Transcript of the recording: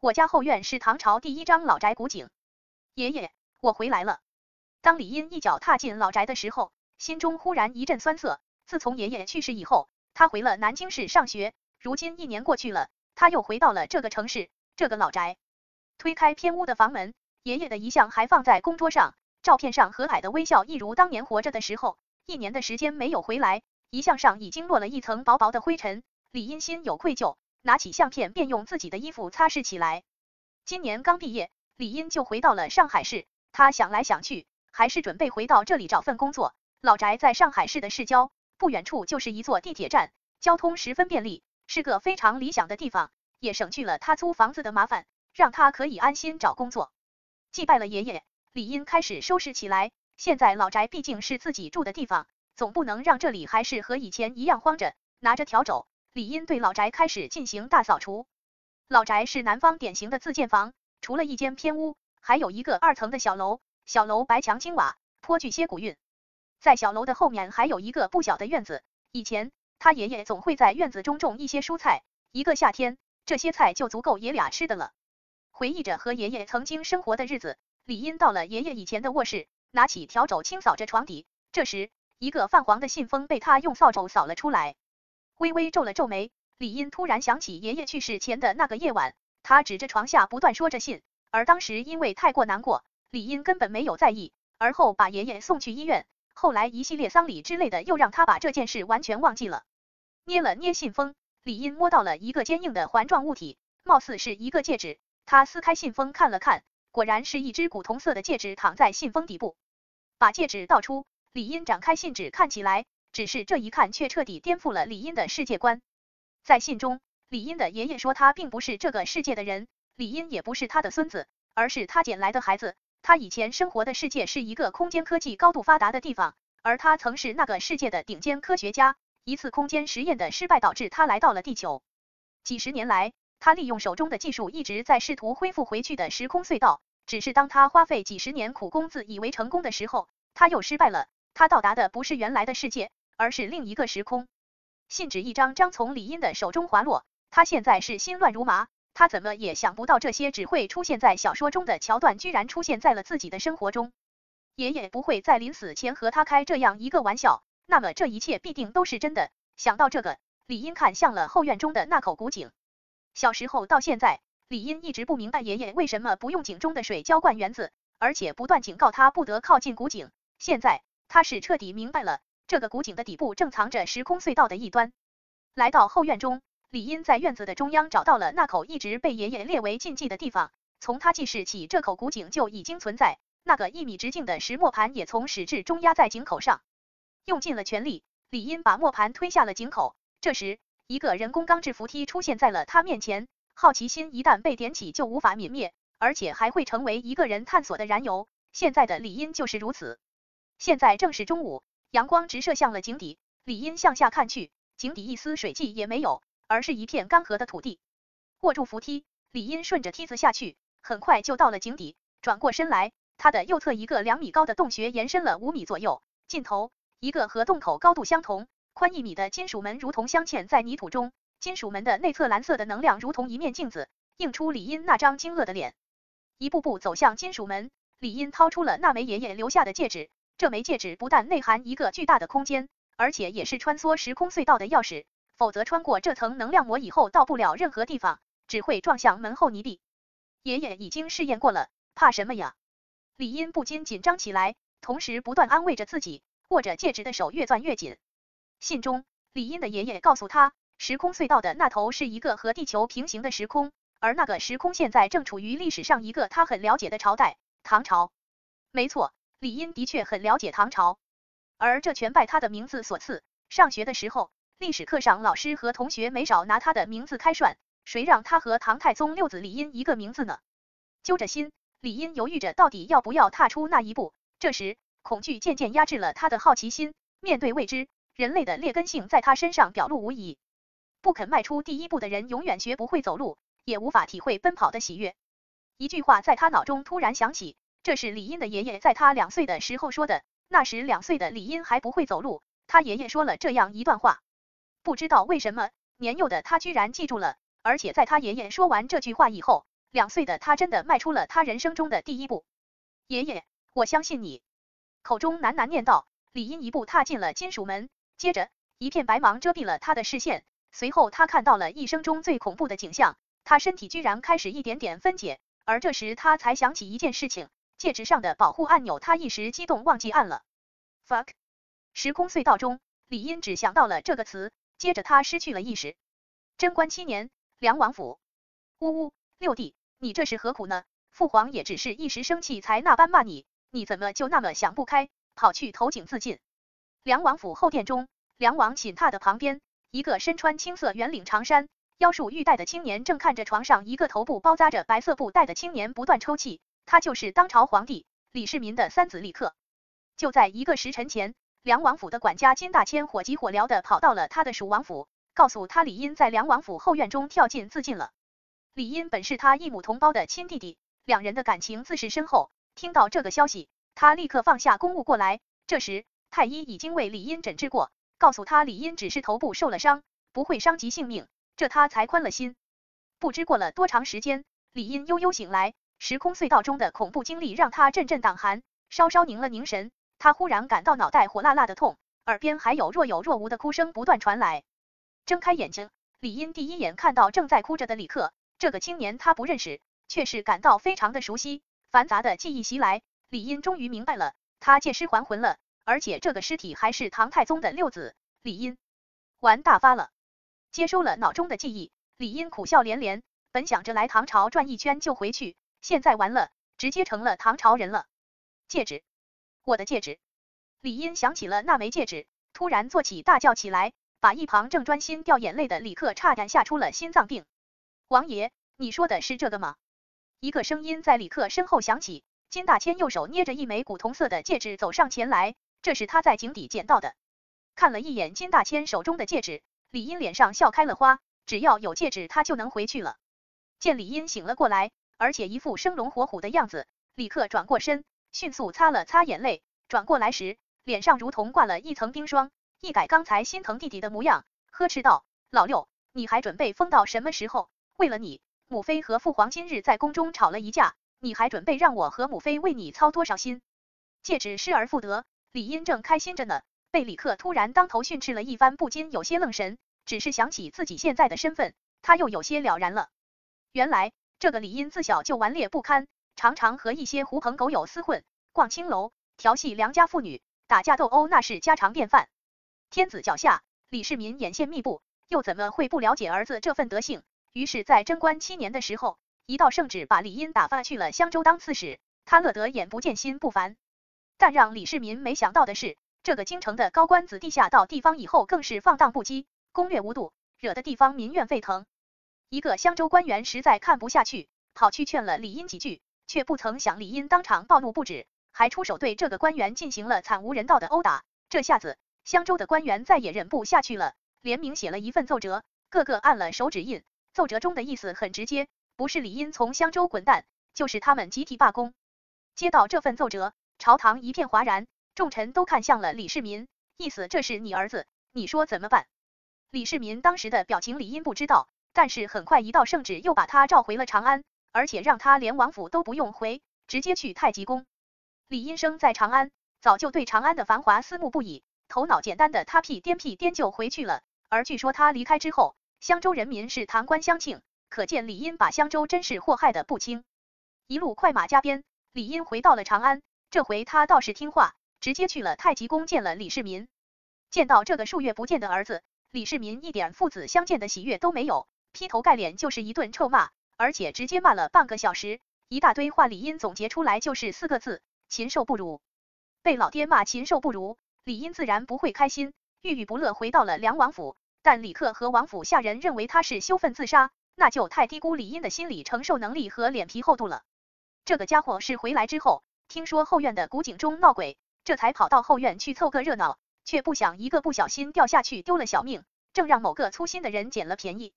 我家后院是唐朝第一张老宅古井。爷爷，我回来了。当李英一脚踏进老宅的时候，心中忽然一阵酸涩。自从爷爷去世以后，他回了南京市上学。如今一年过去了，他又回到了这个城市，这个老宅。推开偏屋的房门，爷爷的遗像还放在公桌上，照片上和蔼的微笑一如当年活着的时候。一年的时间没有回来，遗像上已经落了一层薄薄的灰尘。李英心有愧疚，拿起相片便用自己的衣服擦拭起来。今年刚毕业，李英就回到了上海市。他想来想去，还是准备回到这里找份工作。老宅在上海市的市郊，不远处就是一座地铁站，交通十分便利，是个非常理想的地方，也省去了他租房子的麻烦。让他可以安心找工作。祭拜了爷爷，李英开始收拾起来。现在老宅毕竟是自己住的地方，总不能让这里还是和以前一样荒着。拿着笤帚，李英对老宅开始进行大扫除。老宅是南方典型的自建房，除了一间偏屋，还有一个二层的小楼。小楼白墙青瓦，颇具些古韵。在小楼的后面还有一个不小的院子。以前他爷爷总会在院子中种一些蔬菜，一个夏天，这些菜就足够爷俩吃的了。回忆着和爷爷曾经生活的日子，李英到了爷爷以前的卧室，拿起笤帚清扫着床底。这时，一个泛黄的信封被他用扫帚扫了出来，微微皱了皱眉。李英突然想起爷爷去世前的那个夜晚，他指着床下不断说着信，而当时因为太过难过，李英根本没有在意。而后把爷爷送去医院，后来一系列丧礼之类的，又让他把这件事完全忘记了。捏了捏信封，李英摸到了一个坚硬的环状物体，貌似是一个戒指。他撕开信封看了看，果然是一只古铜色的戒指躺在信封底部。把戒指倒出，李英展开信纸看起来，只是这一看却彻底颠覆了李英的世界观。在信中，李英的爷爷说他并不是这个世界的人，李英也不是他的孙子，而是他捡来的孩子。他以前生活的世界是一个空间科技高度发达的地方，而他曾是那个世界的顶尖科学家。一次空间实验的失败导致他来到了地球。几十年来。他利用手中的技术一直在试图恢复回去的时空隧道，只是当他花费几十年苦功自以为成功的时候，他又失败了。他到达的不是原来的世界，而是另一个时空。信纸一张张从李英的手中滑落，他现在是心乱如麻。他怎么也想不到，这些只会出现在小说中的桥段，居然出现在了自己的生活中。爷爷不会在临死前和他开这样一个玩笑，那么这一切必定都是真的。想到这个，李英看向了后院中的那口古井。小时候到现在，李英一直不明白爷爷为什么不用井中的水浇灌园子，而且不断警告他不得靠近古井。现在他是彻底明白了，这个古井的底部正藏着时空隧道的一端。来到后院中，李英在院子的中央找到了那口一直被爷爷列为禁忌的地方。从他记事起，这口古井就已经存在。那个一米直径的石磨盘也从始至终压在井口上。用尽了全力，李英把磨盘推下了井口。这时，一个人工钢制扶梯出现在了他面前，好奇心一旦被点起就无法泯灭，而且还会成为一个人探索的燃油。现在的李英就是如此。现在正是中午，阳光直射向了井底，李英向下看去，井底一丝水迹也没有，而是一片干涸的土地。握住扶梯，李英顺着梯子下去，很快就到了井底。转过身来，他的右侧一个两米高的洞穴延伸了五米左右，尽头一个和洞口高度相同。宽一米的金属门如同镶嵌在泥土中，金属门的内侧蓝色的能量如同一面镜子，映出李英那张惊愕的脸。一步步走向金属门，李英掏出了那枚爷爷留下的戒指。这枚戒指不但内含一个巨大的空间，而且也是穿梭时空隧道的钥匙。否则穿过这层能量膜以后，到不了任何地方，只会撞向门后泥地。爷爷已经试验过了，怕什么呀？李英不禁紧张起来，同时不断安慰着自己，握着戒指的手越攥越紧。信中，李英的爷爷告诉他，时空隧道的那头是一个和地球平行的时空，而那个时空现在正处于历史上一个他很了解的朝代——唐朝。没错，李英的确很了解唐朝，而这全拜他的名字所赐。上学的时候，历史课上老师和同学没少拿他的名字开涮，谁让他和唐太宗六子李英一个名字呢？揪着心，李英犹豫着到底要不要踏出那一步。这时，恐惧渐渐压制了他的好奇心，面对未知。人类的劣根性在他身上表露无遗。不肯迈出第一步的人，永远学不会走路，也无法体会奔跑的喜悦。一句话在他脑中突然响起，这是李英的爷爷在他两岁的时候说的。那时两岁的李英还不会走路，他爷爷说了这样一段话。不知道为什么，年幼的他居然记住了，而且在他爷爷说完这句话以后，两岁的他真的迈出了他人生中的第一步。爷爷，我相信你。口中喃喃念道。李英一步踏进了金属门，接着一片白芒遮蔽了他的视线，随后他看到了一生中最恐怖的景象，他身体居然开始一点点分解，而这时他才想起一件事情，戒指上的保护按钮，他一时激动忘记按了。fuck！时空隧道中，李英只想到了这个词，接着他失去了意识。贞观七年，梁王府。呜呜，六弟，你这是何苦呢？父皇也只是一时生气才那般骂你，你怎么就那么想不开，跑去投井自尽？梁王府后殿中，梁王寝榻的旁边，一个身穿青色圆领长衫、腰束玉带的青年正看着床上一个头部包扎着白色布带的青年不断抽泣。他就是当朝皇帝李世民的三子李克。就在一个时辰前，梁王府的管家金大千火急火燎的跑到了他的蜀王府，告诉他李英在梁王府后院中跳井自尽了。李英本是他异母同胞的亲弟弟，两人的感情自是深厚。听到这个消息，他立刻放下公务过来。这时，太医已经为李英诊治过，告诉他李英只是头部受了伤，不会伤及性命，这他才宽了心。不知过了多长时间，李英悠悠醒来，时空隧道中的恐怖经历让他阵阵胆寒，稍稍凝了凝神，他忽然感到脑袋火辣辣的痛，耳边还有若有若无的哭声不断传来。睁开眼睛，李英第一眼看到正在哭着的李克。这个青年他不认识，却是感到非常的熟悉。繁杂的记忆袭来，李英终于明白了，他借尸还魂了，而且这个尸体还是唐太宗的六子李英，玩大发了。接收了脑中的记忆，李英苦笑连连。本想着来唐朝转一圈就回去，现在完了，直接成了唐朝人了。戒指，我的戒指！李英想起了那枚戒指，突然坐起大叫起来，把一旁正专心掉眼泪的李克差点吓出了心脏病。王爷，你说的是这个吗？一个声音在李克身后响起。金大千右手捏着一枚古铜色的戒指走上前来，这是他在井底捡到的。看了一眼金大千手中的戒指，李英脸上笑开了花。只要有戒指，他就能回去了。见李英醒了过来，而且一副生龙活虎的样子，李克转过身，迅速擦了擦眼泪，转过来时，脸上如同挂了一层冰霜，一改刚才心疼弟弟的模样，呵斥道：“老六，你还准备疯到什么时候？”为了你，母妃和父皇今日在宫中吵了一架，你还准备让我和母妃为你操多少心？戒指失而复得，李英正开心着呢，被李克突然当头训斥了一番，不禁有些愣神。只是想起自己现在的身份，他又有些了然了。原来这个李英自小就顽劣不堪，常常和一些狐朋狗友厮混，逛青楼，调戏良家妇女，打架斗殴那是家常便饭。天子脚下，李世民眼线密布，又怎么会不了解儿子这份德性？于是，在贞观七年的时候，一道圣旨把李英打发去了襄州当刺史，他乐得眼不见心不烦。但让李世民没想到的是，这个京城的高官子弟下到地方以后，更是放荡不羁，攻略无度，惹得地方民怨沸腾。一个襄州官员实在看不下去，跑去劝了李英几句，却不曾想李英当场暴怒不止，还出手对这个官员进行了惨无人道的殴打。这下子，襄州的官员再也忍不下去了，联名写了一份奏折，个个按了手指印。奏折中的意思很直接，不是李英从襄州滚蛋，就是他们集体罢工。接到这份奏折，朝堂一片哗然，众臣都看向了李世民，意思这是你儿子，你说怎么办？李世民当时的表情，李英不知道，但是很快一道圣旨又把他召回了长安，而且让他连王府都不用回，直接去太极宫。李英生在长安，早就对长安的繁华思慕不已，头脑简单的他屁颠屁颠就回去了。而据说他离开之后，襄州人民是唐官相庆，可见李英把襄州真是祸害的不轻。一路快马加鞭，李英回到了长安。这回他倒是听话，直接去了太极宫见了李世民。见到这个数月不见的儿子，李世民一点父子相见的喜悦都没有，劈头盖脸就是一顿臭骂，而且直接骂了半个小时，一大堆话。李英总结出来就是四个字：禽兽不如。被老爹骂禽兽不如，李英自然不会开心，郁郁不乐，回到了梁王府。但李克和王府下人认为他是羞愤自杀，那就太低估李英的心理承受能力和脸皮厚度了。这个家伙是回来之后，听说后院的古井中闹鬼，这才跑到后院去凑个热闹，却不想一个不小心掉下去丢了小命，正让某个粗心的人捡了便宜。